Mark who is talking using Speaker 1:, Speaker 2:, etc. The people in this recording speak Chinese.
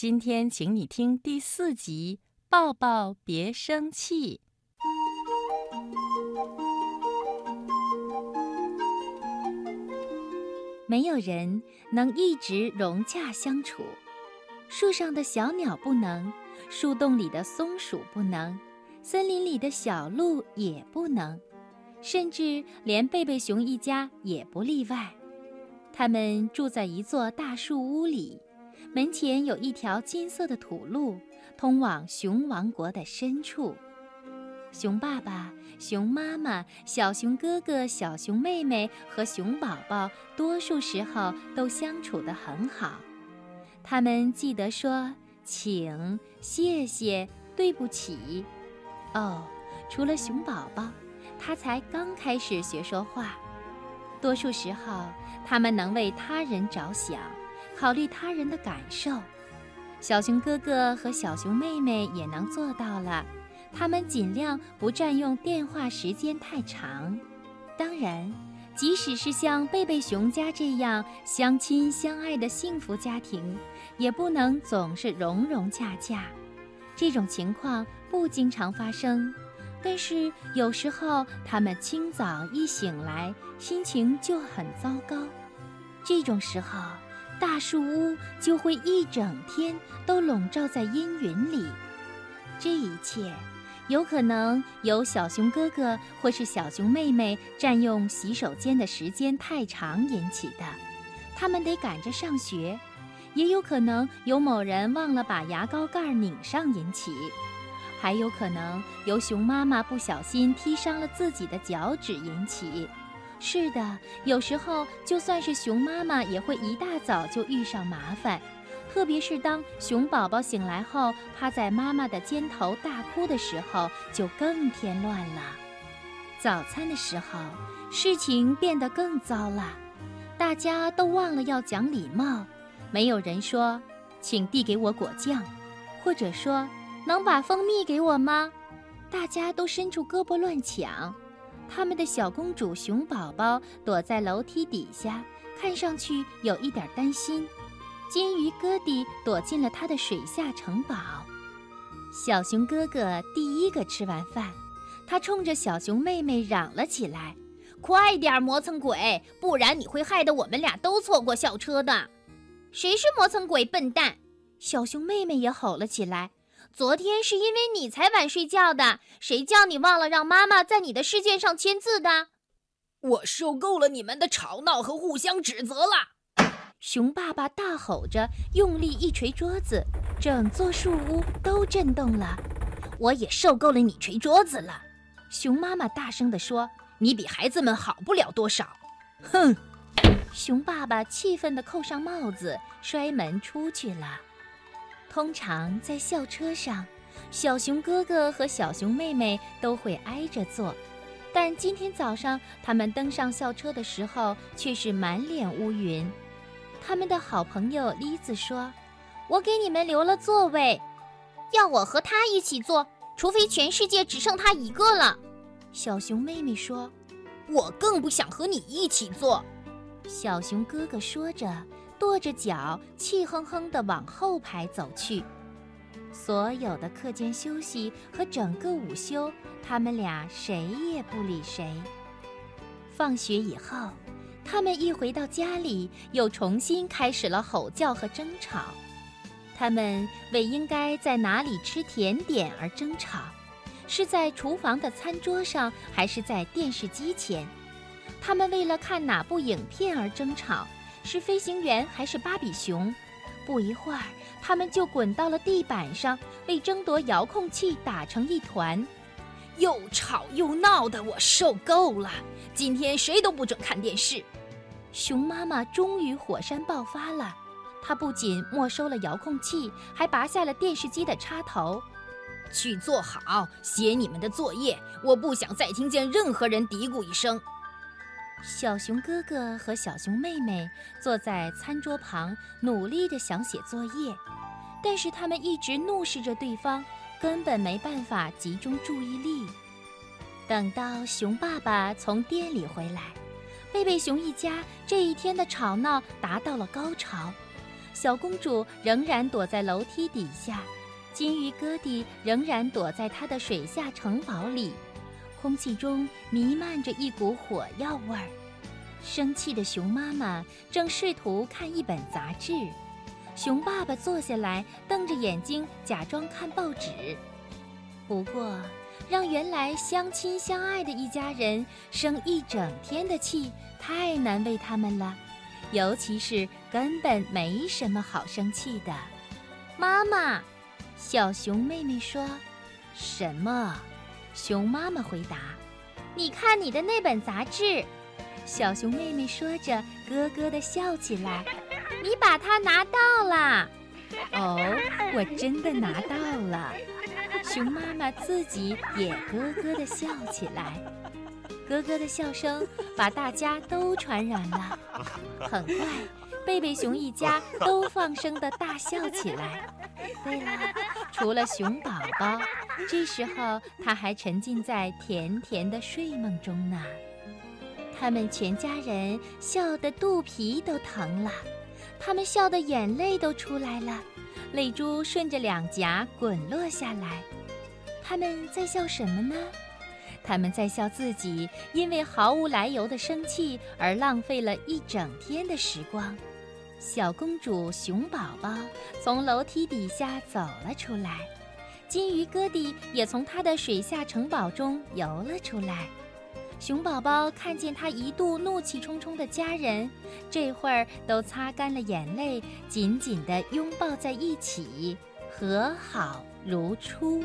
Speaker 1: 今天请你听第四集《抱抱别生气》。
Speaker 2: 没有人能一直融洽相处，树上的小鸟不能，树洞里的松鼠不能，森林里的小鹿也不能，甚至连贝贝熊一家也不例外。他们住在一座大树屋里。门前有一条金色的土路，通往熊王国的深处。熊爸爸、熊妈妈、小熊哥哥、小熊妹妹和熊宝宝，多数时候都相处得很好。他们记得说“请”“谢谢”“对不起”。哦，除了熊宝宝，他才刚开始学说话。多数时候，他们能为他人着想。考虑他人的感受，小熊哥哥和小熊妹妹也能做到了。他们尽量不占用电话时间太长。当然，即使是像贝贝熊家这样相亲相爱的幸福家庭，也不能总是融融洽洽。这种情况不经常发生，但是有时候他们清早一醒来，心情就很糟糕。这种时候。大树屋就会一整天都笼罩在阴云里，这一切有可能由小熊哥哥或是小熊妹妹占用洗手间的时间太长引起的，他们得赶着上学；也有可能由某人忘了把牙膏盖拧上引起，还有可能由熊妈妈不小心踢伤了自己的脚趾引起。是的，有时候就算是熊妈妈也会一大早就遇上麻烦，特别是当熊宝宝醒来后趴在妈妈的肩头大哭的时候，就更添乱了。早餐的时候，事情变得更糟了，大家都忘了要讲礼貌，没有人说“请递给我果酱”，或者说“能把蜂蜜给我吗”，大家都伸出胳膊乱抢。他们的小公主熊宝宝躲在楼梯底下，看上去有一点担心。金鱼哥弟躲进了他的水下城堡。小熊哥哥第一个吃完饭，他冲着小熊妹妹嚷了起来：“
Speaker 3: 快点，磨蹭鬼，不然你会害得我们俩都错过校车的。”“谁是磨蹭鬼，笨蛋？”
Speaker 2: 小熊妹妹也吼了起来。
Speaker 3: 昨天是因为你才晚睡觉的，谁叫你忘了让妈妈在你的试卷上签字的？
Speaker 4: 我受够了你们的吵闹和互相指责了！
Speaker 2: 熊爸爸大吼着，用力一捶桌子，整座树屋都震动了。
Speaker 3: 我也受够了你捶桌子了！
Speaker 2: 熊妈妈大声地说：“
Speaker 4: 你比孩子们好不了多少。”
Speaker 2: 哼！熊爸爸气愤地扣上帽子，摔门出去了。通常在校车上，小熊哥哥和小熊妹妹都会挨着坐，但今天早上他们登上校车的时候却是满脸乌云。他们的好朋友栗子说：“
Speaker 3: 我给你们留了座位，要我和他一起坐，除非全世界只剩他一个了。”
Speaker 2: 小熊妹妹说：“
Speaker 4: 我更不想和你一起坐。”
Speaker 2: 小熊哥哥说着。跺着脚，气哼哼地往后排走去。所有的课间休息和整个午休，他们俩谁也不理谁。放学以后，他们一回到家里，又重新开始了吼叫和争吵。他们为应该在哪里吃甜点而争吵，是在厨房的餐桌上，还是在电视机前？他们为了看哪部影片而争吵。是飞行员还是芭比熊？不一会儿，他们就滚到了地板上，为争夺遥控器打成一团，
Speaker 4: 又吵又闹的，我受够了。今天谁都不准看电视。
Speaker 2: 熊妈妈终于火山爆发了，她不仅没收了遥控器，还拔下了电视机的插头。
Speaker 4: 去坐好，写你们的作业。我不想再听见任何人嘀咕一声。
Speaker 2: 小熊哥哥和小熊妹妹坐在餐桌旁，努力地想写作业，但是他们一直怒视着对方，根本没办法集中注意力。等到熊爸爸从店里回来，贝贝熊一家这一天的吵闹达到了高潮。小公主仍然躲在楼梯底下，金鱼哥弟仍然躲在他的水下城堡里。空气中弥漫着一股火药味儿。生气的熊妈妈正试图看一本杂志，熊爸爸坐下来，瞪着眼睛，假装看报纸。不过，让原来相亲相爱的一家人生一整天的气，太难为他们了。尤其是根本没什么好生气的。妈妈，小熊妹妹说：“什么？”熊妈妈回答：“
Speaker 3: 你看你的那本杂志。”
Speaker 2: 小熊妹妹说着，咯咯地笑起来。
Speaker 3: “你把它拿到了？”“
Speaker 2: 哦，我真的拿到了。”熊妈妈自己也咯咯地笑起来，咯咯的笑声把大家都传染了。很快，贝贝熊一家都放声地大笑起来。对了，除了熊宝宝，这时候他还沉浸在甜甜的睡梦中呢。他们全家人笑得肚皮都疼了，他们笑得眼泪都出来了。泪珠顺着两颊滚落下来，他们在笑什么呢？他们在笑自己因为毫无来由的生气而浪费了一整天的时光。小公主熊宝宝从楼梯底下走了出来，金鱼哥弟也从他的水下城堡中游了出来。熊宝宝看见他一度怒气冲冲的家人，这会儿都擦干了眼泪，紧紧地拥抱在一起，和好如初。